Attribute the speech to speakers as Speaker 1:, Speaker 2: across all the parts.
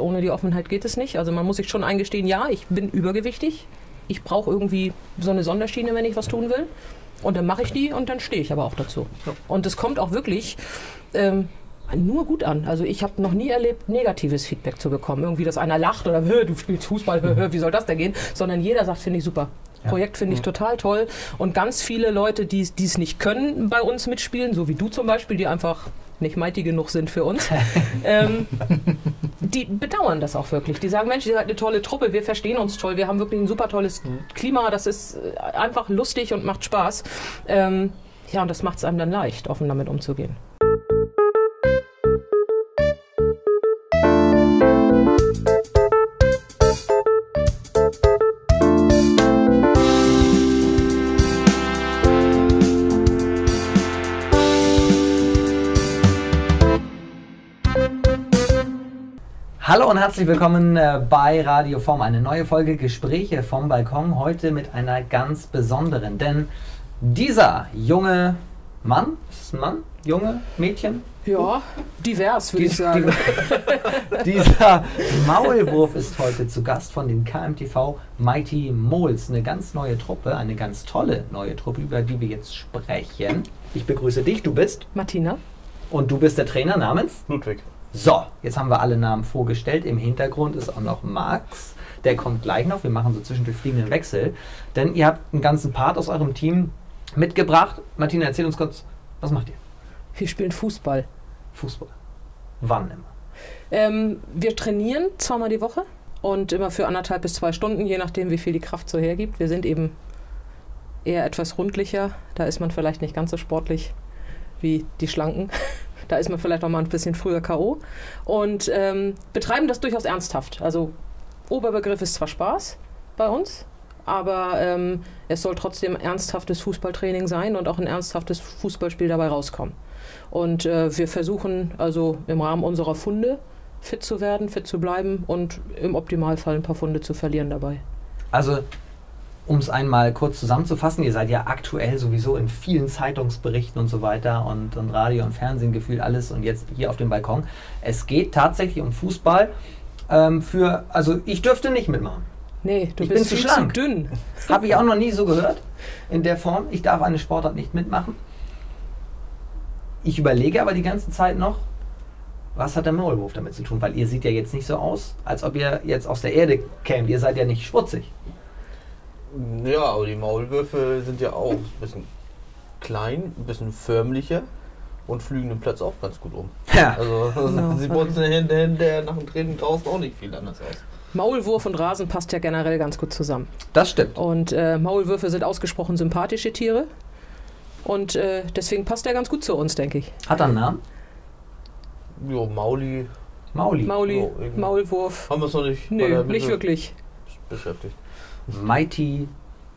Speaker 1: Ohne die Offenheit geht es nicht. Also man muss sich schon eingestehen, ja, ich bin übergewichtig. Ich brauche irgendwie so eine Sonderschiene, wenn ich was tun will. Und dann mache ich die und dann stehe ich aber auch dazu. Und es kommt auch wirklich ähm, nur gut an. Also ich habe noch nie erlebt, negatives Feedback zu bekommen. Irgendwie, dass einer lacht oder du spielst Fußball, wie soll das denn gehen? Sondern jeder sagt, finde ich super. Projekt finde ich total toll. Und ganz viele Leute, die es nicht können, bei uns mitspielen, so wie du zum Beispiel, die einfach nicht mighty genug sind für uns, ähm, die bedauern das auch wirklich. Die sagen, Mensch, ihr seid eine tolle Truppe, wir verstehen uns toll, wir haben wirklich ein super tolles Klima, das ist äh, einfach lustig und macht Spaß. Ähm, ja, und das macht es einem dann leicht, offen damit umzugehen.
Speaker 2: Hallo und herzlich willkommen äh, bei Radio Form. Eine neue Folge Gespräche vom Balkon. Heute mit einer ganz besonderen. Denn dieser junge Mann, ist es ein Mann? Junge Mädchen?
Speaker 1: Ja, divers würde ich sagen.
Speaker 2: dieser Maulwurf ist heute zu Gast von den KMTV Mighty Moles. Eine ganz neue Truppe, eine ganz tolle neue Truppe, über die wir jetzt sprechen. Ich begrüße dich, du bist
Speaker 1: Martina.
Speaker 2: und du bist der Trainer namens?
Speaker 3: Ludwig.
Speaker 2: So, jetzt haben wir alle Namen vorgestellt. Im Hintergrund ist auch noch Max. Der kommt gleich noch. Wir machen so zwischendurch fliegenden Wechsel. Denn ihr habt einen ganzen Part aus eurem Team mitgebracht. Martina, erzähl uns kurz, was macht ihr?
Speaker 1: Wir spielen Fußball.
Speaker 2: Fußball. Wann immer?
Speaker 1: Ähm, wir trainieren zweimal die Woche und immer für anderthalb bis zwei Stunden, je nachdem, wie viel die Kraft so hergibt. Wir sind eben eher etwas rundlicher. Da ist man vielleicht nicht ganz so sportlich wie die Schlanken. Da ist man vielleicht auch mal ein bisschen früher K.O. Und ähm, betreiben das durchaus ernsthaft. Also Oberbegriff ist zwar Spaß bei uns, aber ähm, es soll trotzdem ernsthaftes Fußballtraining sein und auch ein ernsthaftes Fußballspiel dabei rauskommen. Und äh, wir versuchen also im Rahmen unserer Funde fit zu werden, fit zu bleiben und im Optimalfall ein paar Funde zu verlieren dabei.
Speaker 2: Also, um es einmal kurz zusammenzufassen, ihr seid ja aktuell sowieso in vielen Zeitungsberichten und so weiter und, und Radio und Fernsehen gefühlt alles und jetzt hier auf dem Balkon. Es geht tatsächlich um Fußball. Ähm, für, also ich dürfte nicht mitmachen.
Speaker 1: Nee, du
Speaker 2: Ich
Speaker 1: bist
Speaker 2: bin zu schlank.
Speaker 1: zu dünn.
Speaker 2: Habe ich auch noch nie so gehört in der Form. Ich darf eine Sportart nicht mitmachen. Ich überlege aber die ganze Zeit noch, was hat der Maulwurf damit zu tun? Weil ihr seht ja jetzt nicht so aus, als ob ihr jetzt aus der Erde kämt. Ihr seid ja nicht schmutzig.
Speaker 3: Ja, aber die Maulwürfe sind ja auch ein bisschen klein, ein bisschen förmlicher und flügen den Platz auch ganz gut um.
Speaker 2: Ja.
Speaker 3: Also
Speaker 1: Genau.
Speaker 3: sie putzen hinter, hinter nach dem Training draußen auch nicht viel anders aus.
Speaker 1: Maulwurf und Rasen passt ja generell ganz gut zusammen.
Speaker 2: Das stimmt.
Speaker 1: Und äh, Maulwürfe sind ausgesprochen sympathische Tiere. Und äh, deswegen passt er ganz gut zu uns, denke ich.
Speaker 2: Hat er einen Namen?
Speaker 3: Jo, Mauli
Speaker 2: Mauli.
Speaker 1: Mauli,
Speaker 3: irgendwie.
Speaker 1: Maulwurf.
Speaker 3: haben wir es noch nicht
Speaker 1: Nö,
Speaker 3: der
Speaker 1: nicht wirklich.
Speaker 3: beschäftigt.
Speaker 2: Mighty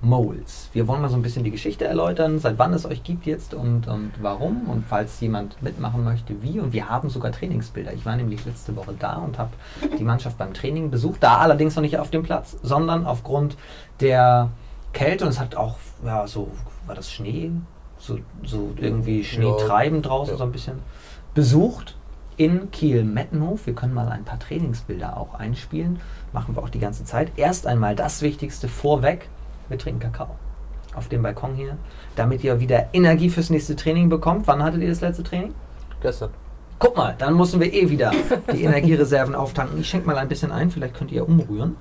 Speaker 2: Moles. Wir wollen mal so ein bisschen die Geschichte erläutern, seit wann es euch gibt jetzt und, und warum und falls jemand mitmachen möchte, wie. Und wir haben sogar Trainingsbilder. Ich war nämlich letzte Woche da und habe die Mannschaft beim Training besucht, da allerdings noch nicht auf dem Platz, sondern aufgrund der Kälte und es hat auch, ja, so, war das Schnee? So, so irgendwie Schneetreiben draußen,
Speaker 3: Ja.
Speaker 2: so ein bisschen besucht in Kiel-Mettenhof. Wir können mal ein paar Trainingsbilder auch einspielen. Machen wir auch die ganze Zeit. Erst einmal das Wichtigste vorweg. Wir trinken Kakao. Auf dem Balkon hier. Damit ihr wieder Energie fürs nächste Training bekommt. Wann hattet ihr das letzte Training?
Speaker 3: Gestern.
Speaker 2: Guck mal, dann müssen wir eh wieder die Energiereserven auftanken. Ich schenke mal ein bisschen ein. Vielleicht könnt ihr umrühren.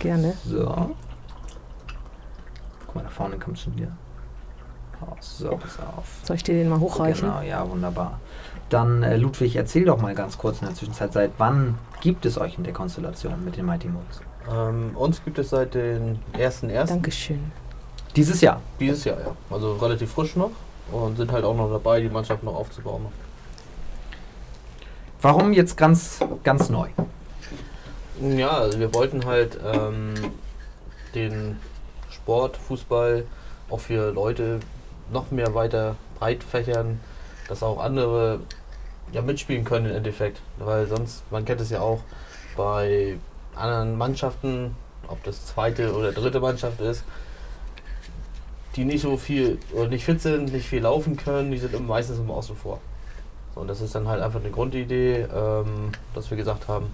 Speaker 1: Gerne.
Speaker 2: So. Guck mal, da vorne kommt schon wieder. Oh, so, pass auf.
Speaker 1: Soll ich dir den mal hochreichen?
Speaker 2: Genau, ja, wunderbar. Dann, äh, Ludwig, erzähl doch mal ganz kurz in der Zwischenzeit, seit wann gibt es euch in der Konstellation mit den Mighty Moles?
Speaker 3: Ähm, uns gibt es seit den 1.1.
Speaker 1: Dankeschön.
Speaker 2: Dieses Jahr.
Speaker 3: dieses Jahr, ja. Also relativ frisch noch und sind halt auch noch dabei, die Mannschaft noch aufzubauen.
Speaker 2: Warum jetzt ganz, ganz neu?
Speaker 3: Ja, also wir wollten halt ähm, den Sport, Fußball auch für Leute noch mehr weiter breit fächern, dass auch andere ja, mitspielen können im Endeffekt. Weil sonst, man kennt es ja auch bei anderen Mannschaften, ob das zweite oder dritte Mannschaft ist, die nicht so viel oder nicht fit sind, nicht viel laufen können, die sind meistens immer außen vor. So, und das ist dann halt einfach eine Grundidee, ähm, dass wir gesagt haben,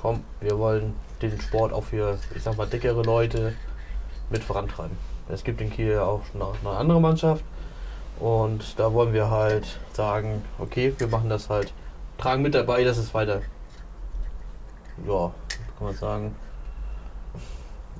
Speaker 3: komm, wir wollen den Sport auch für, ich sag mal, dickere Leute mit vorantreiben. Es gibt in Kiel auch noch eine andere Mannschaft und da wollen wir halt sagen, okay, wir machen das halt, tragen mit dabei, dass es weiter, ja, kann man sagen,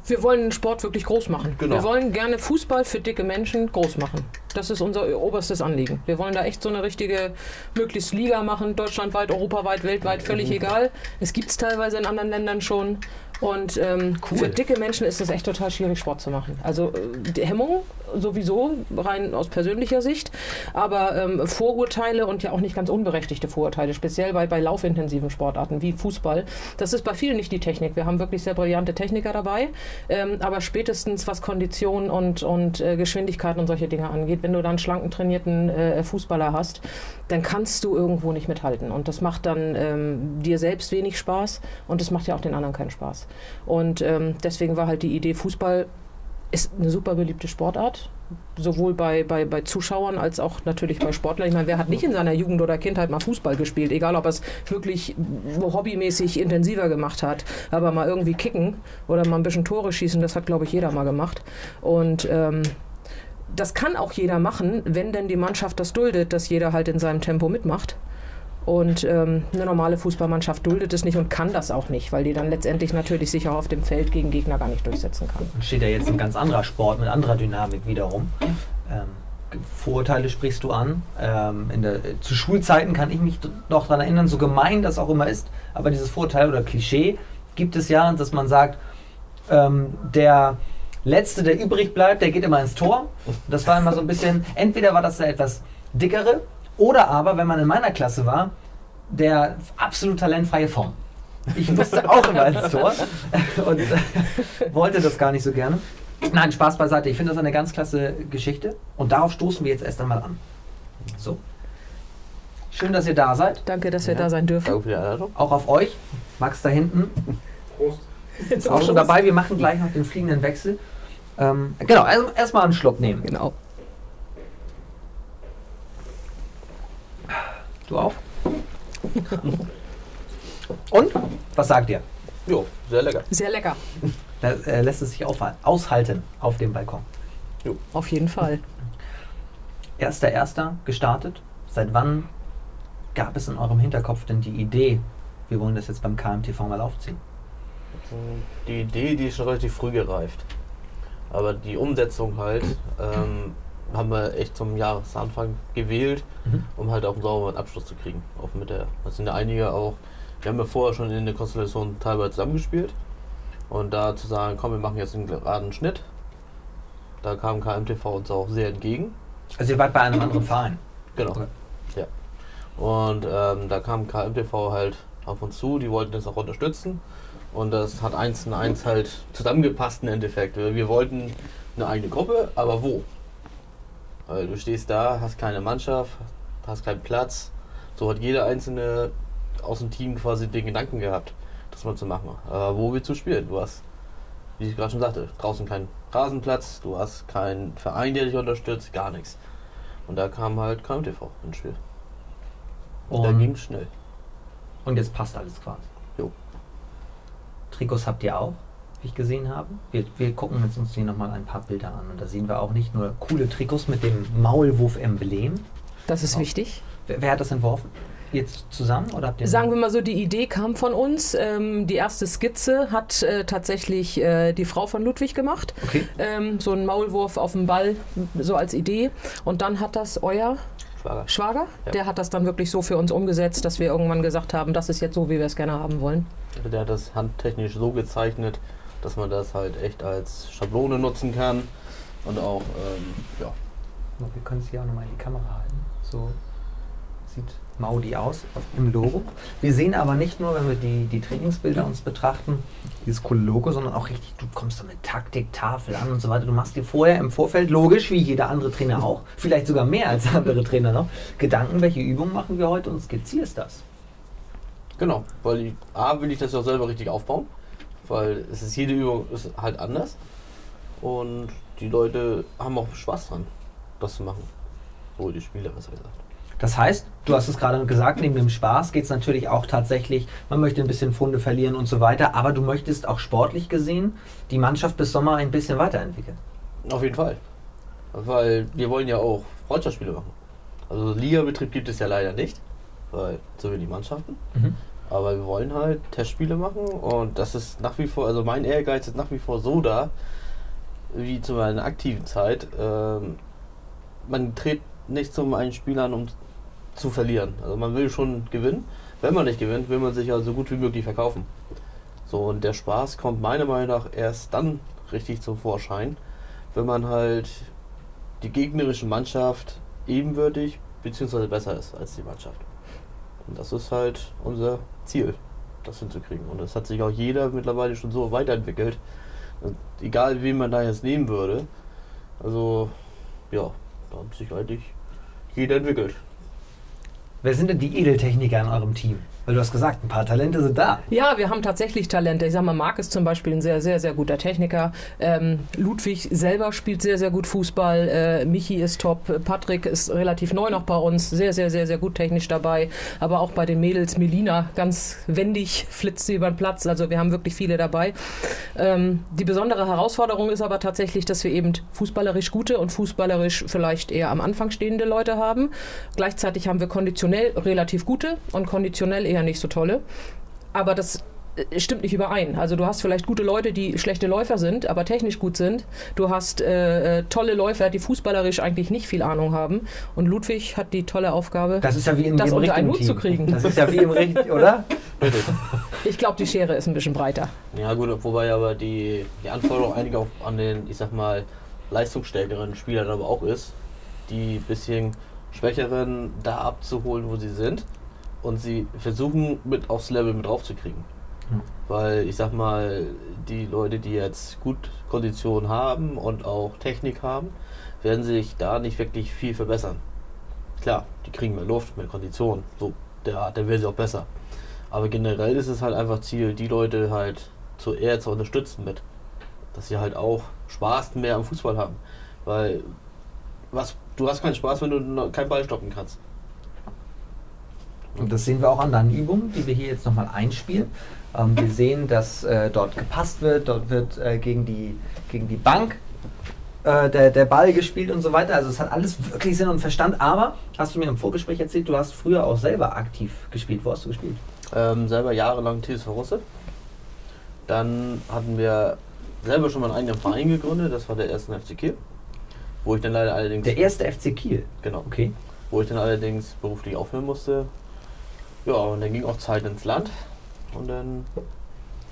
Speaker 1: Wir wollen den Sport wirklich groß machen.
Speaker 3: Genau.
Speaker 1: Wir wollen gerne Fußball für dicke Menschen groß machen. Das ist unser oberstes Anliegen. Wir wollen da echt so eine richtige, möglichst Liga machen, deutschlandweit, europaweit, weltweit, völlig egal. Es gibt es teilweise in anderen Ländern schon. Und ähm,
Speaker 2: Cool.
Speaker 1: für dicke Menschen ist es echt total schwierig, Sport zu machen. Also äh, Hemmung sowieso, rein aus persönlicher Sicht, aber ähm, Vorurteile und ja auch nicht ganz unberechtigte Vorurteile, speziell bei, bei laufintensiven Sportarten wie Fußball. Das ist bei vielen nicht die Technik. Wir haben wirklich sehr brillante Techniker dabei, ähm, aber spätestens was Kondition und, und äh, Geschwindigkeit und solche Dinge angeht, wenn du dann schlanken trainierten äh, Fußballer hast, dann kannst du irgendwo nicht mithalten. Und das macht dann ähm, dir selbst wenig Spaß und das macht ja auch den anderen keinen Spaß. Und ähm, deswegen war halt die Idee, Fußball ist eine super beliebte Sportart, sowohl bei, bei, bei Zuschauern als auch natürlich bei Sportlern. Ich meine, wer hat nicht in seiner Jugend oder Kindheit mal Fußball gespielt, egal ob er es wirklich hobbymäßig intensiver gemacht hat, aber mal irgendwie kicken oder mal ein bisschen Tore schießen, das hat, glaube ich, jeder mal gemacht. Und ähm, das kann auch jeder machen, wenn denn die Mannschaft das duldet, dass jeder halt in seinem Tempo mitmacht. Und ähm, eine normale Fußballmannschaft duldet es nicht und kann das auch nicht, weil die dann letztendlich natürlich sich auch auf dem Feld gegen Gegner gar nicht durchsetzen kann.
Speaker 2: Steht ja jetzt ein ganz anderer Sport mit anderer Dynamik wiederum. Ähm, Vorurteile sprichst du an. Ähm, der, zu Schulzeiten kann ich mich noch daran erinnern, so gemein das auch immer ist, aber dieses Vorurteil oder Klischee gibt es ja, dass man sagt, ähm, der Letzte, der übrig bleibt, der geht immer ins Tor. Das war immer so ein bisschen, entweder war das der etwas dickere oder aber, wenn man in meiner Klasse war, der absolut talentfreie Form. Ich musste auch immer ins Tor und äh, wollte das gar nicht so gerne. Nein, Spaß beiseite. Ich finde das eine ganz klasse Geschichte und darauf stoßen wir jetzt erst einmal an. So. Schön, dass ihr da seid.
Speaker 1: Danke, dass wir
Speaker 2: Ja.
Speaker 1: da sein dürfen.
Speaker 3: danke für die Einladung.
Speaker 2: Auch auf euch. Max da hinten
Speaker 4: Prost.
Speaker 2: ist auch schon dabei. Wir machen gleich noch den fliegenden Wechsel. Ähm, genau, also erstmal einen Schluck nehmen.
Speaker 1: Genau.
Speaker 2: Du auch? Und? Was sagt ihr?
Speaker 3: Jo, sehr lecker.
Speaker 1: Sehr lecker.
Speaker 2: Da, äh, lässt es sich aushalten auf dem Balkon.
Speaker 1: Auf jeden Fall.
Speaker 2: Erster Erster gestartet. Seit wann gab es in eurem Hinterkopf denn die Idee, wir wollen das jetzt beim KMTV mal aufziehen?
Speaker 3: Die Idee, die ist schon relativ früh gereift. Aber die Umsetzung halt ähm, haben wir echt zum Jahresanfang gewählt,
Speaker 2: Mhm.
Speaker 3: um halt auch einen sauberen Abschluss zu kriegen. Auch mit der, das sind ja einige auch, wir haben ja vorher schon in der Konstellation teilweise zusammengespielt. Und da zu sagen, komm, wir machen jetzt einen geraden Schnitt, da kam KMTV uns auch sehr entgegen.
Speaker 2: Also ihr wart bei einem anderen Verein.
Speaker 3: Genau.
Speaker 2: Okay.
Speaker 3: Ja. Und ähm, da kam KMTV halt auf uns zu, die wollten das auch unterstützen. Und das hat eins in eins halt zusammengepasst im Endeffekt. Wir wollten eine eigene Gruppe, aber wo? Weil du stehst da, hast keine Mannschaft, hast keinen Platz. So hat jeder einzelne aus dem Team quasi den Gedanken gehabt, das mal zu machen. Aber wo willst du spielen? Du hast, wie ich gerade schon sagte, draußen keinen Rasenplatz, du hast keinen Verein, der dich unterstützt, gar nichts. Und da kam halt KMTV ins Spiel. Und da
Speaker 2: Und-
Speaker 3: ging schnell.
Speaker 2: Und jetzt passt alles quasi.
Speaker 3: Jo.
Speaker 2: Trikots habt ihr auch, wie ich gesehen habe. Wir, wir gucken jetzt uns hier nochmal ein paar Bilder an. Und da sehen wir auch nicht nur coole Trikots mit dem Maulwurf-Emblem.
Speaker 1: Das ist
Speaker 2: Genau.
Speaker 1: wichtig.
Speaker 2: Wer, wer hat das entworfen? Jetzt zusammen oder habt ihr
Speaker 1: Sagen wir mal so, die Idee kam von uns. Ähm, die erste Skizze hat äh, tatsächlich äh, die Frau von Ludwig gemacht.
Speaker 2: Okay.
Speaker 1: Ähm, so ein Maulwurf auf dem Ball, so als Idee. Und dann hat das euer
Speaker 3: Schwager.
Speaker 1: Schwager,
Speaker 3: Ja.
Speaker 1: der hat das dann wirklich so für uns umgesetzt, dass wir irgendwann gesagt haben, das ist jetzt so, wie wir es gerne haben wollen.
Speaker 3: Der hat das handtechnisch so gezeichnet, dass man das halt echt als Schablone nutzen kann. Und auch, ähm, ja,
Speaker 2: Wir können es hier auch nochmal in die Kamera halten. So sieht Maudi aus im Logo. Wir sehen aber nicht nur, wenn wir die, die Trainingsbilder uns betrachten, dieses coole Logo, sondern auch richtig, du kommst da mit Taktiktafel an und so weiter. Du machst dir vorher im Vorfeld, logisch, wie jeder andere Trainer auch, vielleicht sogar mehr als andere Trainer noch, Gedanken, welche Übungen machen wir heute und skizzierst das.
Speaker 3: genau. Weil ich, A, will ich das ja auch selber richtig aufbauen. Weil es ist jede Übung ist halt anders. Und die Leute haben auch Spaß dran, das zu machen. So die Spieler, besser gesagt.
Speaker 2: Das heißt, du hast es gerade gesagt, neben dem Spaß geht es natürlich auch tatsächlich, man möchte ein bisschen Funde verlieren und so weiter, aber du möchtest auch sportlich gesehen die Mannschaft bis Sommer ein bisschen weiterentwickeln.
Speaker 3: Auf jeden Fall. Weil wir wollen ja auch Freundschaftsspiele machen. Also Ligabetrieb gibt es ja leider nicht, weil so wenig Mannschaften.
Speaker 2: Mhm.
Speaker 3: Aber wir wollen halt Testspiele machen und das ist nach wie vor, also mein Ehrgeiz ist nach wie vor so da, wie zu meiner aktiven Zeit. Ähm, man tritt nicht zum einen Spiel an, um zu verlieren. Also man will schon gewinnen. Wenn man nicht gewinnt, will man sich ja so gut wie möglich verkaufen. So, und der Spaß kommt meiner Meinung nach erst dann richtig zum Vorschein, wenn man halt die gegnerische Mannschaft ebenwürdig bzw. besser ist als die Mannschaft. Und das ist halt unser Ziel, das hinzukriegen. Und das hat sich auch jeder mittlerweile schon so weiterentwickelt. Und egal, wen man da jetzt nehmen würde, also ja, da hat sich eigentlich jeder entwickelt.
Speaker 2: Wer sind denn die Edeltechniker in eurem Team? Weil du hast gesagt, ein paar Talente sind da.
Speaker 1: Ja, wir haben tatsächlich Talente. Ich sag mal, Marc ist zum Beispiel ein sehr, sehr, sehr guter Techniker. Ähm, Ludwig selber spielt sehr, sehr gut Fußball. Äh, Michi ist top. Patrick ist relativ neu noch bei uns. Sehr, sehr, sehr, sehr gut technisch dabei. Aber auch bei den Mädels, Melina, ganz wendig, flitzt sie über den Platz. Also wir haben wirklich viele dabei. Ähm, die besondere Herausforderung ist aber tatsächlich, dass wir eben fußballerisch gute und fußballerisch vielleicht eher am Anfang stehende Leute haben. Gleichzeitig haben wir konditionell relativ gute und konditionell eher nicht so tolle. Aber das äh, stimmt nicht überein. Also du hast vielleicht gute Leute, die schlechte Läufer sind, aber technisch gut sind. Du hast äh, äh, tolle Läufer, die fußballerisch eigentlich nicht viel Ahnung haben. Und Ludwig hat die tolle Aufgabe,
Speaker 2: Das ist ja
Speaker 1: das unter einen Hut zu
Speaker 2: Team.
Speaker 1: kriegen.
Speaker 2: Das ist ja wie im richtigen, oder?
Speaker 1: Ich glaube, die Schere ist ein bisschen breiter.
Speaker 3: Ja gut, wobei aber die, die Anforderung einiger auch an den, ich sag mal, leistungsstärkeren Spielern aber auch ist, die bisschen schwächeren da abzuholen, wo sie sind und sie versuchen mit aufs Level mit draufzukriegen.
Speaker 2: Ja.
Speaker 3: Weil ich sag mal, die Leute, die jetzt gut Kondition haben und auch Technik haben, werden sich da nicht wirklich viel verbessern. Klar, die kriegen mehr Luft, mehr Kondition, so der, der werden sie auch besser. Aber generell ist es halt einfach Ziel, die Leute halt zu eher zu unterstützen mit. Dass sie halt auch Spaß mehr am Fußball haben. Weil was, du hast keinen Spaß, wenn du keinen Ball stoppen kannst.
Speaker 2: Und das sehen wir auch an deinen Übungen, die wir hier jetzt nochmal einspielen. Ähm, wir sehen, dass äh, dort gepasst wird, dort wird äh, gegen, die, gegen die Bank äh, der, der Ball gespielt und so weiter. Also es hat alles wirklich Sinn und Verstand. Aber, hast du mir im Vorgespräch erzählt, du hast früher auch selber aktiv gespielt. Wo hast du gespielt?
Speaker 3: Ähm, selber jahrelang TSV Russe. Dann hatten wir selber schon mal einen eigenen Verein gegründet, das war der erste FC Kiel. Wo ich dann leider allerdings.
Speaker 2: Der erste FC Kiel.
Speaker 3: Genau.
Speaker 2: Okay.
Speaker 3: Wo ich dann allerdings beruflich aufhören musste. Ja, und dann ging auch Zeit ins Land. Und dann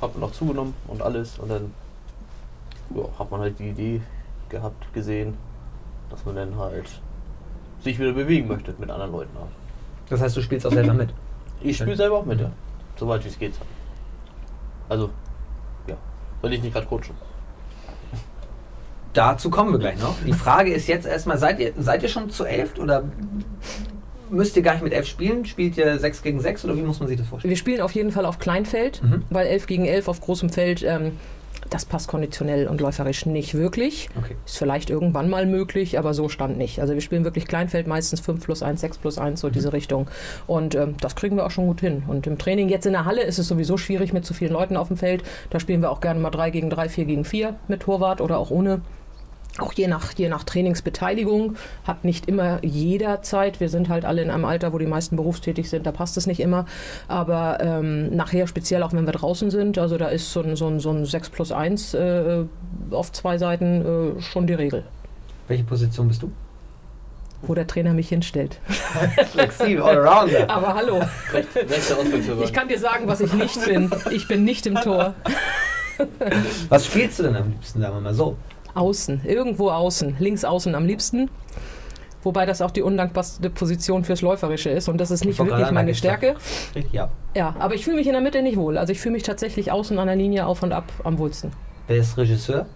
Speaker 3: hat man auch zugenommen und alles. Und dann ja, hat man halt die Idee gehabt, gesehen, dass man dann halt sich wieder bewegen möchte mit anderen Leuten auch.
Speaker 2: Das heißt, du spielst auch selber mit.
Speaker 3: Ich spiele selber auch mit, ja. Soweit wie es geht. Also, ja. Wenn ich nicht gerade coache.
Speaker 2: Dazu kommen wir gleich noch. Die Frage ist jetzt erstmal, seid ihr, seid ihr schon zu elf oder müsst ihr gar nicht mit elf spielen? Spielt ihr 6 gegen 6 oder wie muss man sich das vorstellen?
Speaker 1: Wir spielen auf jeden Fall auf Kleinfeld,
Speaker 2: Mhm.
Speaker 1: weil 11 gegen 11 auf großem Feld, ähm, das passt konditionell und läuferisch nicht wirklich.
Speaker 2: Okay.
Speaker 1: Ist vielleicht irgendwann mal möglich, aber so stand nicht. Also wir spielen wirklich Kleinfeld, meistens 5 plus 1, 6 plus 1, so diese Richtung. Und ähm, das kriegen wir auch schon gut hin. Und im Training jetzt in der Halle ist es sowieso schwierig mit zu vielen Leuten auf dem Feld. Da spielen wir auch gerne mal 3 gegen 3, 4 gegen 4 mit Torwart oder auch ohne. Auch je nach, je nach Trainingsbeteiligung hat nicht immer jeder Zeit. Wir sind halt alle in einem Alter, wo die meisten berufstätig sind, da passt es nicht immer. Aber ähm, nachher, speziell auch wenn wir draußen sind, also da ist so ein, so ein, so ein 6 plus 1 äh, auf zwei Seiten äh, schon die Regel,
Speaker 2: Welche Position bist du?
Speaker 1: wo der Trainer mich hinstellt.
Speaker 2: Flexibel, Allrounder.
Speaker 1: Aber hallo, ich kann dir sagen, was ich nicht bin. Ich bin nicht im Tor.
Speaker 2: Was spielst du denn am liebsten, sagen wir mal so?
Speaker 1: Außen, irgendwo außen, links außen am liebsten. Wobei das auch die undankbarste Position fürs Läuferische ist und das ist nicht wirklich meine Stärke.
Speaker 2: Ja.
Speaker 1: Ja, aber ich fühle mich in der Mitte nicht wohl. Also ich fühle mich tatsächlich außen an der Linie auf und ab am wohlsten.
Speaker 2: Wer ist Regisseur?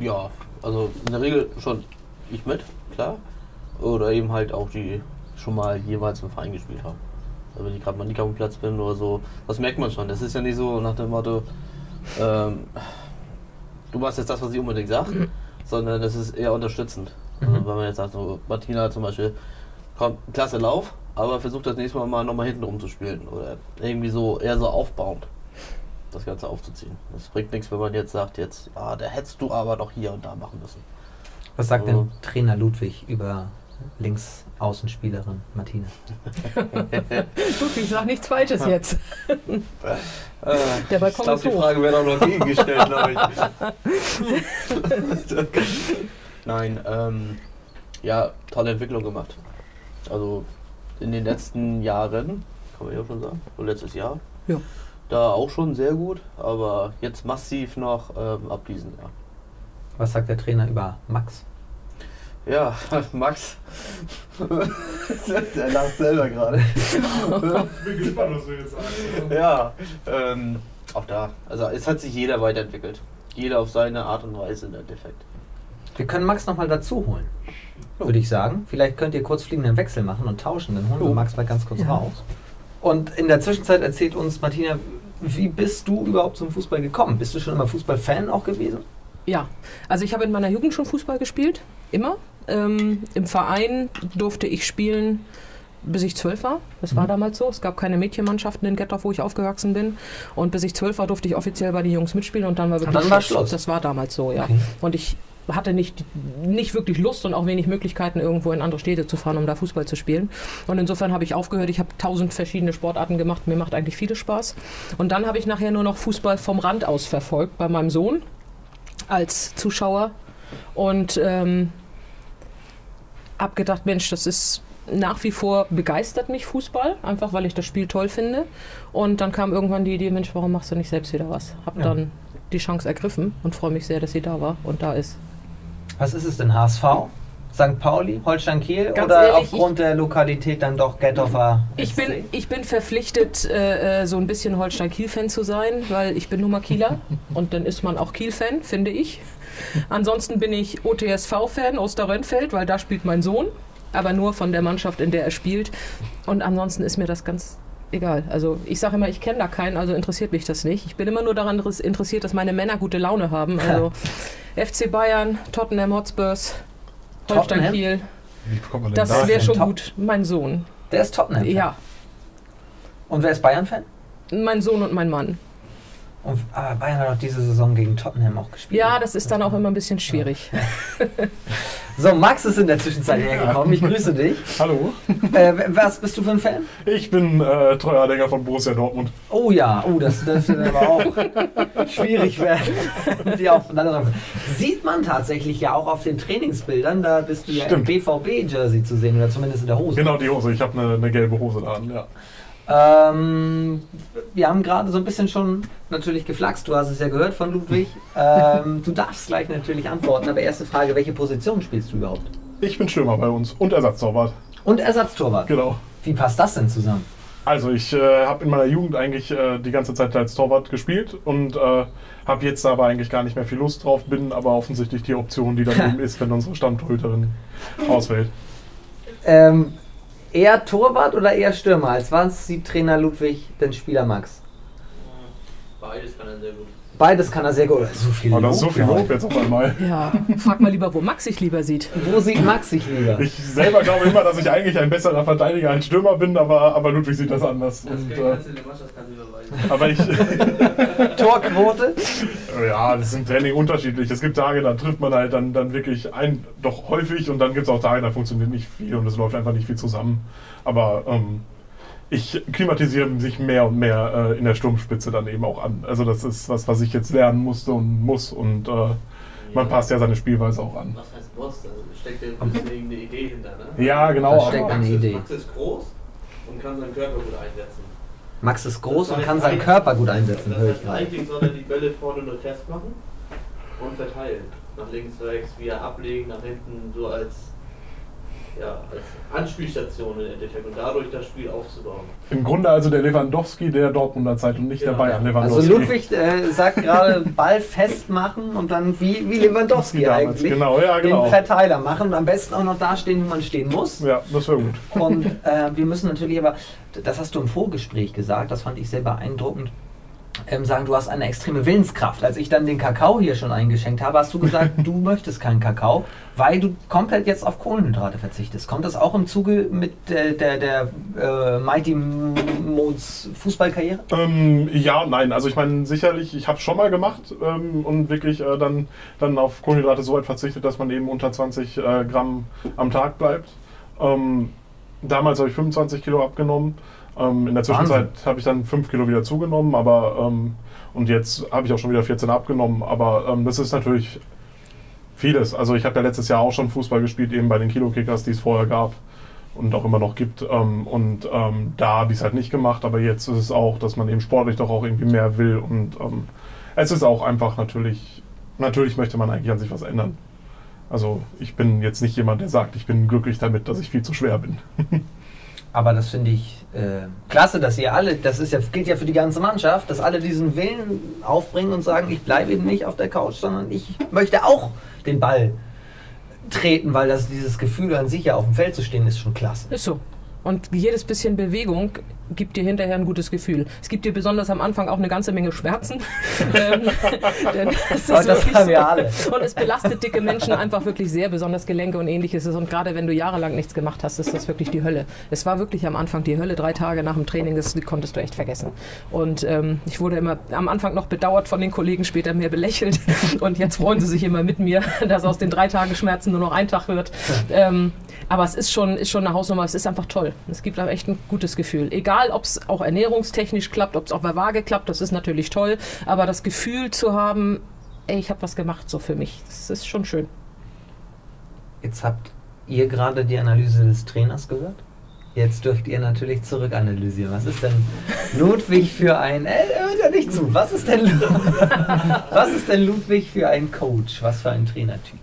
Speaker 3: Ja, also in der Regel schon ich mit, klar. Oder eben halt auch die schon mal jeweils im Verein gespielt haben. Also wenn ich gerade mal nicht auf dem Platz bin oder so, das merkt man schon. Das ist ja nicht so nach dem Motto, ähm, du machst jetzt das, was ich unbedingt sag, sondern das ist eher unterstützend. Also
Speaker 2: Mhm.
Speaker 3: wenn man jetzt sagt, so Martina zum Beispiel, kommt, klasse Lauf, aber versucht das nächste Mal mal nochmal hinten rumzuspielen. Oder irgendwie so eher so aufbauend das Ganze aufzuziehen. Das bringt nichts, wenn man jetzt sagt, jetzt, ja, da hättest du aber doch hier und da machen müssen.
Speaker 2: Was sagt
Speaker 3: Also-
Speaker 2: denn Trainer Ludwig über Linksaußenspielerin Martina?
Speaker 1: Gut, ich sag nichts Falsches jetzt.
Speaker 3: Äh,
Speaker 1: Der Balkon
Speaker 3: ich glaube,
Speaker 1: ist
Speaker 3: die. Frage wäre auch noch gegengestellt, glaube ich. Nein, ähm, ja, tolle Entwicklung gemacht. Also in den letzten Jahren, kann man ja schon sagen, so letztes Jahr.
Speaker 1: Ja.
Speaker 3: Da auch schon sehr gut, aber jetzt massiv noch ähm, ab diesem Jahr.
Speaker 2: Was sagt der Trainer über Max?
Speaker 3: Ja, Max. der lacht selber gerade.
Speaker 4: bin gespannt, was du jetzt sagst.
Speaker 3: Ja, ähm, auch da. Also es hat sich jeder weiterentwickelt. Jeder auf seine Art und Weise im Endeffekt.
Speaker 2: Wir können Max nochmal dazu holen, würde ich sagen. Vielleicht könnt ihr kurz fliegenden Wechsel machen und tauschen. Dann holen wir
Speaker 1: Jo.
Speaker 2: Max mal ganz kurz
Speaker 1: Ja.
Speaker 2: raus. Und in der Zwischenzeit erzählt uns Martina, wie bist du überhaupt zum Fußball gekommen? Bist du schon immer Fußballfan auch gewesen?
Speaker 1: Ja, also ich habe in meiner Jugend schon Fußball gespielt, immer. Ähm, Im Verein durfte ich spielen, bis ich zwölf war. Das war
Speaker 2: Mhm.
Speaker 1: damals so. Es gab keine Mädchenmannschaften in Gettorf, wo ich aufgewachsen bin. Und bis ich zwölf war, durfte ich offiziell bei den Jungs mitspielen und dann war wirklich
Speaker 2: dann war Schluss.
Speaker 1: Das war damals so, ja.
Speaker 2: Okay.
Speaker 1: Und ich hatte nicht, nicht wirklich Lust und auch wenig Möglichkeiten, irgendwo in andere Städte zu fahren, um da Fußball zu spielen. Und insofern habe ich aufgehört. Ich habe tausend verschiedene Sportarten gemacht. Mir macht eigentlich vieles Spaß. Und dann habe ich nachher nur noch Fußball vom Rand aus verfolgt bei meinem Sohn als Zuschauer. Und ähm, habe gedacht, Mensch, das ist nach wie vor begeistert mich Fußball, einfach weil ich das Spiel toll finde. Und dann kam irgendwann die Idee, Mensch, warum machst du nicht selbst wieder was? Hab
Speaker 2: Ja.
Speaker 1: dann die Chance ergriffen und freue mich sehr, dass sie da war und da ist.
Speaker 2: Was ist es denn? HSV? St. Pauli? Holstein Kiel?
Speaker 1: Ganz
Speaker 2: oder
Speaker 1: ehrlich,
Speaker 2: aufgrund der Lokalität dann doch Gettorfer?
Speaker 1: Ich
Speaker 2: SC?
Speaker 1: bin, ich bin verpflichtet, äh, äh, so ein bisschen Holstein-Kiel-Fan zu sein, weil ich bin nun mal Kieler und dann ist man auch Kiel-Fan, finde ich. Ansonsten bin ich OTSV-Fan, Osterrönfeld, weil da spielt mein Sohn, aber nur von der Mannschaft, in der er spielt. Und ansonsten ist mir das ganz egal. Also ich sage immer, ich kenne da keinen, also interessiert mich das nicht. Ich bin immer nur daran res- interessiert, dass meine Männer gute Laune haben. Also FC Bayern, Tottenham Hotspurs, Holstein
Speaker 2: Tottenham?
Speaker 1: Kiel, das
Speaker 4: da
Speaker 1: wäre schon
Speaker 2: Top-
Speaker 1: gut. Mein Sohn.
Speaker 2: Der ist Tottenham.
Speaker 1: Ja,
Speaker 2: Und wer ist Bayern-Fan?
Speaker 1: mein Sohn und mein Mann.
Speaker 2: Und ah, Bayern hat auch diese Saison gegen Tottenham auch gespielt.
Speaker 1: Ja, das ist dann auch immer ein bisschen schwierig.
Speaker 2: So, Max ist in der Zwischenzeit hergekommen. Ich grüße dich.
Speaker 4: Hallo,
Speaker 2: Äh, was bist du für ein Fan?
Speaker 4: ich bin äh, treuer Anhänger von Borussia Dortmund.
Speaker 2: Oh ja, oh, das, das wird aber auch schwierig werden. Die aufeinander. Sieht man tatsächlich ja auch auf den Trainingsbildern, da bist du ja
Speaker 4: Stimmt.
Speaker 2: im BVB-Jersey zu sehen oder zumindest in der Hose.
Speaker 4: Genau die Hose, ich habe eine, eine gelbe Hose da an, ja.
Speaker 2: Ähm, wir haben gerade so ein bisschen schon natürlich geflaxt, du hast es ja gehört von Ludwig. Ähm, du darfst gleich natürlich antworten, aber erste Frage, welche Position spielst du überhaupt?
Speaker 4: Ich bin Stürmer bei uns und Ersatztorwart,
Speaker 2: Und Ersatztorwart.
Speaker 4: genau.
Speaker 2: Wie passt das denn zusammen?
Speaker 4: Also ich äh, habe in meiner Jugend eigentlich äh, die ganze Zeit als Torwart gespielt und äh, habe jetzt aber eigentlich gar nicht mehr viel Lust drauf, bin aber offensichtlich die Option, die dann eben ist, wenn unsere Stammtorhüterin auswählt.
Speaker 2: Ähm, eher Torwart oder eher Stürmer? Als was sieht Trainer Ludwig den Spieler Max?
Speaker 3: Beides kann er sehr gut.
Speaker 2: Beides kann er sehr gut. So viel
Speaker 4: das ist so
Speaker 2: Lob,
Speaker 4: viel
Speaker 2: ja.
Speaker 4: Lob jetzt auf einmal.
Speaker 1: Ja, frag mal lieber, wo Max sich lieber sieht.
Speaker 2: Wo sieht Max sich lieber?
Speaker 4: Ich selber glaube immer, dass ich eigentlich ein besserer Verteidiger als Stürmer bin, aber, aber Ludwig sieht das anders. Und, äh, aber ich,
Speaker 2: Torquote?
Speaker 4: ja, das ist im Training unterschiedlich. Es gibt Tage, da trifft man halt dann, dann wirklich ein, doch häufig und dann gibt es auch Tage, da funktioniert nicht viel und es läuft einfach nicht viel zusammen. Aber ähm, ich klimatisiere sich mehr und mehr äh, in der Sturmspitze dann eben auch an. Also das ist was, was ich jetzt lernen musste und muss und äh, man passt ja seine Spielweise auch an.
Speaker 3: Was heißt Boss? Also steckt ja ein bisschen irgendeine Idee hinter, ne?
Speaker 4: Ja, genau.
Speaker 2: Da steckt
Speaker 4: aber-
Speaker 2: eine
Speaker 3: Max ist-
Speaker 2: Idee.
Speaker 3: Max ist groß und kann seinen Körper gut einsetzen.
Speaker 2: Max ist groß
Speaker 3: Das
Speaker 2: und kann seinen Körper gut einsetzen,
Speaker 3: Das
Speaker 2: höre ich
Speaker 3: heißt,
Speaker 2: gerade.
Speaker 3: eigentlich soll er die Bälle vorne nur festmachen und verteilen. Nach links, rechts, wieder ablegen, nach hinten, so als, ja, als Anspielstation im Endeffekt und dadurch das Spiel aufzubauen.
Speaker 4: Im Grunde also der Lewandowski der Dortmunder Zeit und nicht der
Speaker 3: Genau.
Speaker 4: Bayern
Speaker 2: Also
Speaker 4: Lewandowski.
Speaker 2: Ludwig äh, sagt gerade Ball festmachen und dann wie, wie Lewandowski
Speaker 4: Wie damals,
Speaker 2: eigentlich
Speaker 4: genau, ja, genau.
Speaker 2: den Verteiler machen und am besten auch noch da stehen, wo man stehen muss.
Speaker 4: Ja, das wäre gut.
Speaker 2: Und äh, wir müssen natürlich aber, das hast du im Vorgespräch gesagt, das fand ich sehr beeindruckend. Ähm, sagen, du hast eine extreme Willenskraft. Als ich dann den Kakao hier schon eingeschenkt habe, hast du gesagt, du möchtest keinen Kakao, weil du komplett jetzt auf Kohlenhydrate verzichtest. Kommt das auch im Zuge mit äh, der, der äh, Mighty Modes Fußballkarriere?
Speaker 4: Ähm, ja, nein. Also ich meine, sicherlich, ich habe es schon mal gemacht ähm, und wirklich äh, dann, dann auf Kohlenhydrate so weit verzichtet, dass man eben unter 20 äh, Gramm am Tag bleibt. Ähm, damals habe ich 25 Kilo abgenommen. Ähm, in der Zwischenzeit habe ich dann 5 Kilo wieder zugenommen, aber ähm, und jetzt habe ich auch schon wieder 14 abgenommen. Aber ähm, das ist natürlich vieles. Also ich habe ja letztes Jahr auch schon Fußball gespielt, eben bei den Kilo-Kickers, die es vorher gab und auch immer noch gibt. Ähm, und ähm, da habe ich es halt nicht gemacht, aber jetzt ist es auch, dass man eben sportlich doch auch irgendwie mehr will. Und ähm, es ist auch einfach natürlich, natürlich möchte man eigentlich an sich was ändern. Also ich bin jetzt nicht jemand, der sagt, ich bin glücklich damit, dass ich viel zu schwer bin.
Speaker 2: Aber das finde ich äh, klasse, dass ihr alle, das ist ja, gilt ja für die ganze Mannschaft, dass alle diesen Willen aufbringen und sagen, ich bleibe eben nicht auf der Couch, sondern ich möchte auch den Ball treten, weil das dieses Gefühl an sich ja auf dem Feld zu stehen ist schon klasse.
Speaker 1: Ist so. Und jedes bisschen Bewegung gibt dir hinterher ein gutes Gefühl. Es gibt dir besonders am Anfang auch eine ganze Menge Schmerzen. ähm, denn das ist
Speaker 2: Aber das haben wir alle.
Speaker 1: Und es belastet dicke Menschen einfach wirklich sehr, besonders Gelenke und ähnliches. Und gerade wenn du jahrelang nichts gemacht hast, ist das wirklich die Hölle. Es war wirklich am Anfang die Hölle, drei Tage nach dem Training, das konntest du echt vergessen. Und ähm, ich wurde immer am Anfang noch bedauert von den Kollegen, später mehr belächelt. Und jetzt freuen sie sich immer mit mir, dass aus den drei Tagen Schmerzen nur noch ein Tag wird. Ähm, aber es ist schon, ist schon eine Hausnummer, es ist einfach toll. Es gibt auch echt ein gutes Gefühl. Egal, ob es auch ernährungstechnisch klappt, ob es auf der Waage klappt, das ist natürlich toll. Aber das Gefühl zu haben, ey, ich habe was gemacht so für mich, das ist schon schön.
Speaker 2: Jetzt habt ihr gerade die Analyse des Trainers gehört. Jetzt dürft ihr natürlich zurückanalysieren. Was ist denn Ludwig für ein. Äh, hört ja nicht zu. Was ist, denn, was ist denn Ludwig für ein Coach? Was für ein Trainertyp?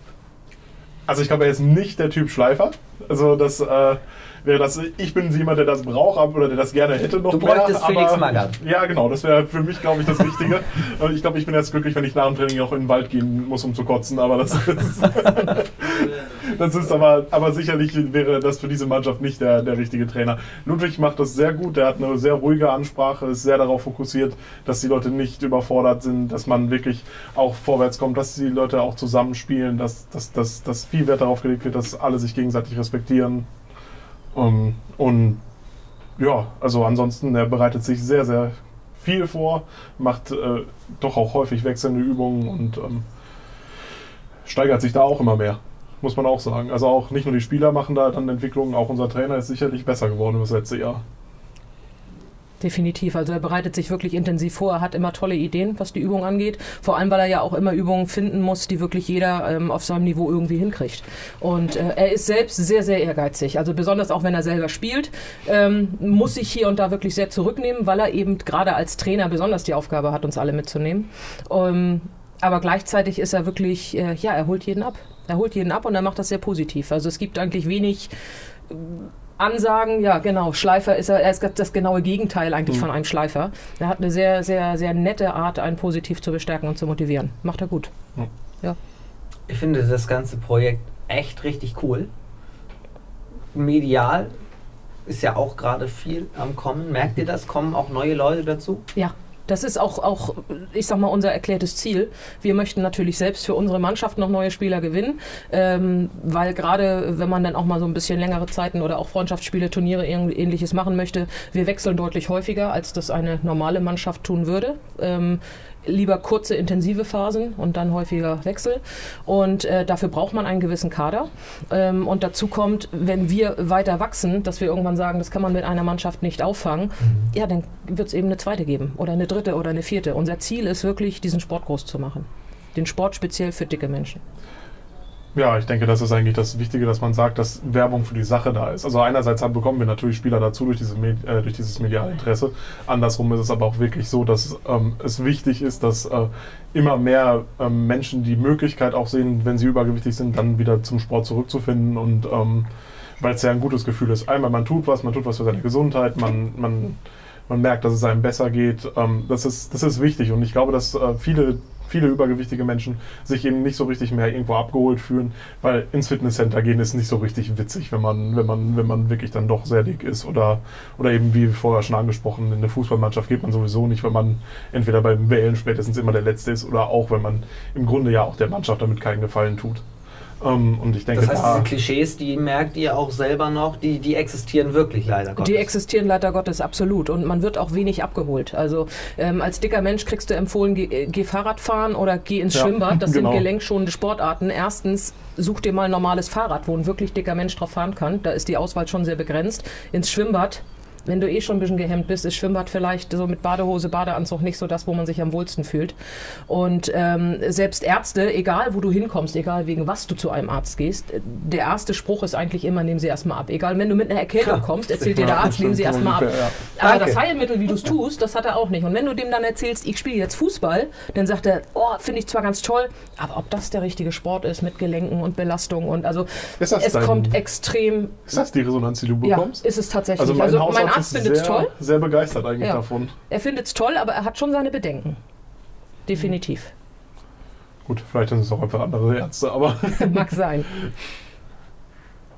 Speaker 4: Also ich glaube, er ist nicht der Typ Schleifer. Also das äh, wäre das. Ich bin jemand, der das braucht oder der das gerne hätte noch
Speaker 2: Du
Speaker 4: mehr.
Speaker 2: bräuchtest Felix Magath.
Speaker 4: Ja, genau. Das wäre für mich, glaube ich, das Wichtige. Und ich glaube, ich bin jetzt glücklich, wenn ich nach dem Training auch in den Wald gehen muss, um zu kotzen. Aber das ist, das ist aber, aber sicherlich wäre das für diese Mannschaft nicht der, der richtige Trainer. Ludwig macht das sehr gut. Der hat eine sehr ruhige Ansprache, ist sehr darauf fokussiert, dass die Leute nicht überfordert sind, dass man wirklich auch vorwärts kommt, dass die Leute auch zusammenspielen, dass, dass, dass, dass viel Wert darauf gelegt wird, dass alle sich gegenseitig respektieren. Um, und ja, also ansonsten, er bereitet sich sehr, sehr viel vor, macht äh, doch auch häufig wechselnde Übungen und ähm, steigert sich da auch immer mehr, muss man auch sagen. Also auch nicht nur die Spieler machen da dann Entwicklungen, auch unser Trainer ist sicherlich besser geworden über das letzte Jahr.
Speaker 1: Definitiv. Also er bereitet sich wirklich intensiv vor. Er hat immer tolle Ideen, was die Übung angeht. Vor allem, weil er ja auch immer Übungen finden muss, die wirklich jeder ähm, auf seinem Niveau irgendwie hinkriegt. Und äh, er ist selbst sehr, sehr ehrgeizig. Also besonders auch, wenn er selber spielt, ähm, muss sich hier und da wirklich sehr zurücknehmen, weil er eben gerade als Trainer besonders die Aufgabe hat, uns alle mitzunehmen. Ähm, aber gleichzeitig ist er wirklich, äh, ja, er holt jeden ab. Er holt jeden ab und er macht das sehr positiv. Also es gibt eigentlich wenig äh, Ansagen, ja genau, Schleifer ist er, er ist das genaue Gegenteil eigentlich
Speaker 4: Mhm.
Speaker 1: von einem Schleifer. Er hat eine sehr, sehr, sehr nette Art, einen positiv zu bestärken und zu motivieren. Macht er gut.
Speaker 2: Ich finde das ganze Projekt echt richtig cool. Medial ist ja auch gerade viel am Kommen. Merkt ihr das? Kommen auch neue Leute dazu?
Speaker 1: Ja. Das ist auch, auch, ich sag mal, unser erklärtes Ziel. Wir möchten natürlich selbst für unsere Mannschaft noch neue Spieler gewinnen, ähm, weil gerade wenn man dann auch mal so ein bisschen längere Zeiten oder auch Freundschaftsspiele, Turniere ähnliches machen möchte, wir wechseln deutlich häufiger, als das eine normale Mannschaft tun würde. Ähm, lieber kurze, intensive Phasen und dann häufiger Wechsel. Und äh, dafür braucht man einen gewissen Kader. Ähm, und dazu kommt, wenn wir weiter wachsen, dass wir irgendwann sagen, das kann man mit einer Mannschaft nicht auffangen, ja, dann wird es eben eine zweite geben oder eine dritte oder eine vierte. Unser Ziel ist wirklich, diesen Sport groß zu machen. Den Sport speziell für dicke Menschen.
Speaker 4: Ja, ich denke, das ist eigentlich das Wichtige, dass man sagt, dass Werbung für die Sache da ist. Also einerseits haben, bekommen wir natürlich Spieler dazu durch, diese, Med- äh, durch dieses mediale Interesse. Andersrum ist es aber auch wirklich so, dass ähm, es wichtig ist, dass äh, immer mehr ähm, Menschen die Möglichkeit auch sehen, wenn sie übergewichtig sind, dann wieder zum Sport zurückzufinden und ähm, weil es ja ein gutes Gefühl ist. Einmal, man tut was, man tut was für seine Gesundheit, man, man, man merkt, dass es einem besser geht. Ähm, das, ist, das ist wichtig und ich glaube, dass äh, viele viele übergewichtige Menschen sich eben nicht so richtig mehr irgendwo abgeholt fühlen, weil ins Fitnesscenter gehen ist nicht so richtig witzig, wenn man, wenn man, wenn man wirklich dann doch sehr dick ist oder, oder eben wie vorher schon angesprochen, in eine Fußballmannschaft geht man sowieso nicht, wenn man entweder beim Wählen spätestens immer der Letzte ist oder auch, wenn man im Grunde ja auch der Mannschaft damit keinen Gefallen tut. Ähm, und ich denke,
Speaker 2: Das heißt,
Speaker 4: da,
Speaker 2: diese Klischees, die merkt ihr auch selber noch, die, die existieren wirklich leider Gottes.
Speaker 1: Die existieren leider Gottes absolut und man wird auch wenig abgeholt. Also ähm, als dicker Mensch kriegst du empfohlen, geh, äh, geh Fahrrad fahren oder geh ins
Speaker 4: Ja,
Speaker 1: Schwimmbad. Das
Speaker 4: genau.
Speaker 1: sind gelenkschonende Sportarten. Erstens, such dir mal ein normales Fahrrad, wo ein wirklich dicker Mensch drauf fahren kann. Da ist die Auswahl schon sehr begrenzt. Ins Schwimmbad. Wenn du eh schon ein bisschen gehemmt bist, ist Schwimmbad vielleicht so mit Badehose, Badeanzug nicht so das, wo man sich am wohlsten fühlt. Und ähm, selbst Ärzte, egal wo du hinkommst, egal wegen was du zu einem Arzt gehst, der erste Spruch ist eigentlich immer, nehmen Sie erstmal ab. Egal, wenn du mit einer Erkältung kommst, erzählt dir der
Speaker 4: Ja,
Speaker 1: Arzt, nehmen Sie erstmal ab.
Speaker 4: ja.
Speaker 1: Aber das Heilmittel, wie du es tust, das hat er auch nicht. Und wenn du dem dann erzählst, ich spiele jetzt Fußball, dann sagt er, oh, finde ich zwar ganz toll, aber ob das der richtige Sport ist mit Gelenken und Belastung und also es
Speaker 4: dein-
Speaker 1: kommt extrem,
Speaker 4: ist das die Resonanz, die du
Speaker 1: ja,
Speaker 4: bekommst?
Speaker 1: ist es tatsächlich.
Speaker 4: also
Speaker 1: Also
Speaker 4: mein
Speaker 1: mein,
Speaker 4: Hausarzt
Speaker 1: Arzt
Speaker 4: ist
Speaker 1: findet es
Speaker 4: sehr,
Speaker 1: toll,
Speaker 4: sehr begeistert eigentlich
Speaker 1: Ja.
Speaker 4: davon.
Speaker 1: er findet es toll, aber er hat schon seine Bedenken. Definitiv.
Speaker 4: Gut, vielleicht sind es auch einfach andere Ärzte, aber
Speaker 1: Mag sein.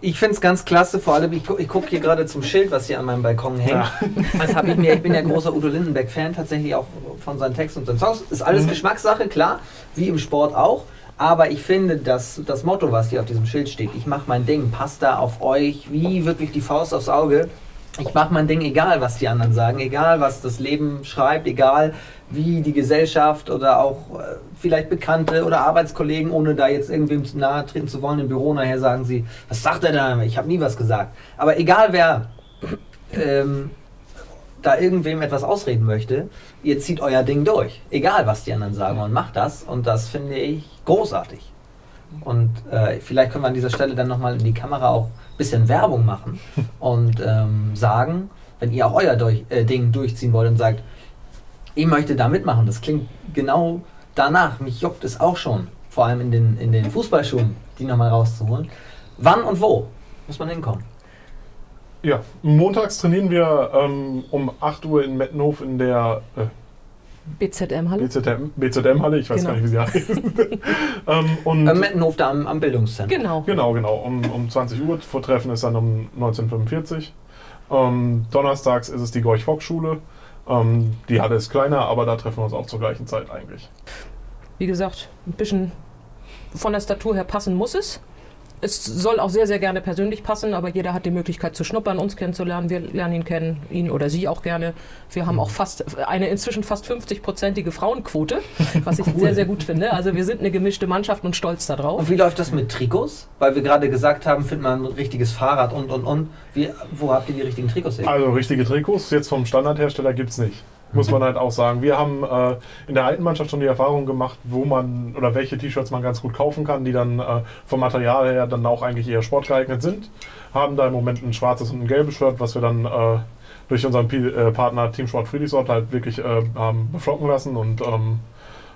Speaker 2: Ich finde es ganz klasse, vor allem, ich, gu ich gucke hier gerade zum Schild, was hier an meinem Balkon hängt.
Speaker 4: Ja.
Speaker 2: Das habe ich mir, ich bin ja großer Udo Lindenberg-Fan, tatsächlich auch von seinen Texten und seinen Songs. Ist alles
Speaker 4: Mhm.
Speaker 2: Geschmackssache, klar, wie im Sport auch. Aber ich finde, dass das Motto, was hier auf diesem Schild steht, ich mache mein Ding, passt da auf euch wie wirklich die Faust aufs Auge. Ich mache mein Ding, egal was die anderen sagen, egal was das Leben schreibt, egal wie die Gesellschaft oder auch äh, vielleicht Bekannte oder Arbeitskollegen, ohne da jetzt irgendwem nahe treten zu wollen, im Büro nachher sagen sie, was sagt er da? Ich habe nie was gesagt. Aber egal wer ähm, da irgendwem etwas ausreden möchte, ihr zieht euer Ding durch. Egal, was die anderen sagen und macht das. Und das finde ich großartig. Und äh, vielleicht können wir an dieser Stelle dann nochmal in die Kamera auch ein bisschen Werbung machen und ähm, sagen, wenn ihr auch euer durch, äh, Ding durchziehen wollt und sagt, ich möchte da mitmachen, das klingt genau danach, mich juckt es auch schon, vor allem in den, in den Fußballschuhen, die nochmal rauszuholen. Wann und wo muss man hinkommen?
Speaker 4: ja, montags trainieren wir ähm, um 8 Uhr in Mettenhof in der äh,
Speaker 1: BZM-Halle.
Speaker 4: BZM, BZM-Halle, ich weiß
Speaker 1: Genau.
Speaker 4: gar nicht, wie sie heißt. ähm, und
Speaker 2: Äh, Mettenhof da am, am Bildungszentrum.
Speaker 1: Genau.
Speaker 4: Genau, genau. Um, um 20 Uhr. Vortreffen ist dann um 1945. Ähm, donnerstags ist es die Gorch-Fock-Schule. Ähm, die Halle ist kleiner, aber da treffen wir uns auch zur gleichen Zeit eigentlich.
Speaker 1: Wie gesagt, ein bisschen von der Statur her passen muss es. Es soll auch sehr, sehr gerne persönlich passen, aber jeder hat die Möglichkeit zu schnuppern, uns kennenzulernen. Wir lernen ihn kennen, ihn oder sie auch gerne. Wir haben auch fast eine inzwischen fast 50-prozentige Frauenquote, was ich sehr, sehr gut finde. Also wir sind eine gemischte Mannschaft und stolz darauf.
Speaker 2: Und wie läuft das mit Trikots? Weil wir gerade gesagt haben, findet man ein richtiges Fahrrad und und und. Wie, wo habt ihr die richtigen Trikots her?
Speaker 4: Also richtige Trikots jetzt vom Standardhersteller gibt es nicht. Muss man halt auch sagen. Wir haben äh, in der alten Mannschaft schon die Erfahrung gemacht, wo man oder welche T-Shirts man ganz gut kaufen kann, die dann äh, vom Material her dann auch eigentlich eher sportgeeignet sind. Haben da im Moment ein schwarzes und ein gelbes Shirt, was wir dann äh, durch unseren Pi äh, Partner Team Sport Friedrichsort halt wirklich äh, haben beflocken lassen und, ähm,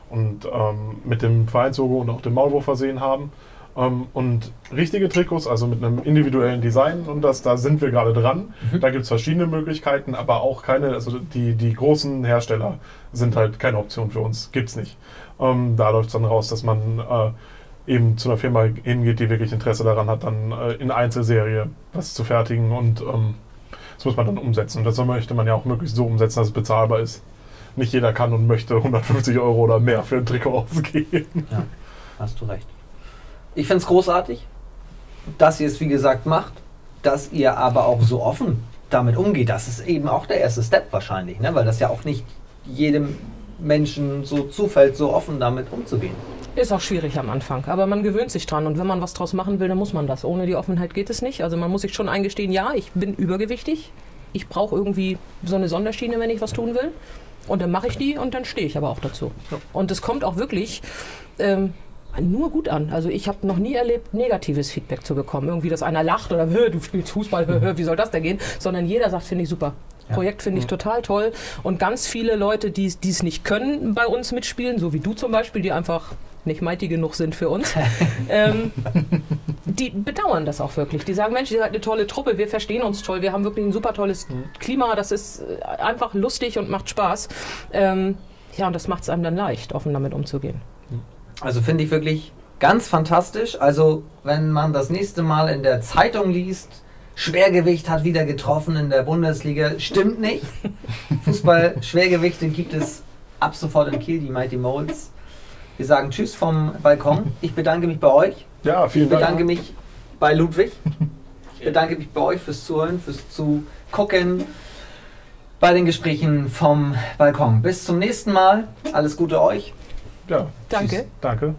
Speaker 4: und ähm, mit dem Vereinslogo und auch dem Maulwurf versehen haben. Ähm, und richtige Trikots, also mit einem individuellen Design, und das, da sind wir gerade dran. Da gibt es verschiedene Möglichkeiten, aber auch keine, also die, die großen Hersteller sind halt keine Option für uns, gibt's nicht. Ähm, da läuft es dann raus, dass man äh, eben zu einer Firma hingeht, die wirklich Interesse daran hat, dann äh, in Einzelserie was zu fertigen und ähm, das muss man dann umsetzen. Und das möchte man ja auch möglichst so umsetzen, dass es bezahlbar ist. Nicht jeder kann und möchte 150 Euro oder mehr für ein Trikot ausgeben.
Speaker 2: Ja, hast du recht. Ich finde es großartig, dass ihr es wie gesagt macht, dass ihr aber auch so offen damit umgeht. Das ist eben auch der erste Step wahrscheinlich, ne? weil das ja auch nicht jedem Menschen so zufällt, so offen damit umzugehen.
Speaker 1: Ist auch schwierig am Anfang, aber man gewöhnt sich dran und wenn man was draus machen will, dann muss man das. Ohne die Offenheit geht es nicht. Also man muss sich schon eingestehen, ja, ich bin übergewichtig. Ich brauche irgendwie so eine Sonderschiene, wenn ich was tun will. Und dann mache ich die und dann stehe ich aber auch dazu. Und es kommt auch wirklich ähm, nur gut an. Also ich habe noch nie erlebt, negatives Feedback zu bekommen. Irgendwie, dass einer lacht oder "Hö, du spielst Fußball, hö, hö, wie soll das denn gehen? Sondern jeder sagt, finde ich super.
Speaker 2: Ja.
Speaker 1: Projekt finde ich total toll. Und ganz viele Leute, die es nicht können, bei uns mitspielen, so wie du zum Beispiel, die einfach nicht mighty genug sind für uns, ähm, die bedauern das auch wirklich. Die sagen, Mensch, ihr seid eine tolle Truppe, wir verstehen uns toll, wir haben wirklich ein super tolles Klima, das ist äh, einfach lustig und macht Spaß. Ähm, Ja, und das macht es einem dann leicht, offen damit umzugehen.
Speaker 2: Also finde ich wirklich ganz fantastisch. Also wenn man das nächste Mal in der Zeitung liest, Schwergewicht hat wieder getroffen in der Bundesliga, stimmt nicht. Fußball Schwergewichte gibt es ab sofort in Kiel, die Mighty Moles. Wir sagen Tschüss vom Balkon. Ich bedanke mich bei euch.
Speaker 4: Ja,
Speaker 2: Ich
Speaker 4: vielen Dank.
Speaker 2: bedanke mich bei Ludwig. Ich bedanke mich bei euch fürs Zuhören, fürs Zugucken bei den Gesprächen vom Balkon. Bis zum nächsten Mal. Alles Gute euch.
Speaker 4: Ja,
Speaker 1: Danke.
Speaker 4: danke.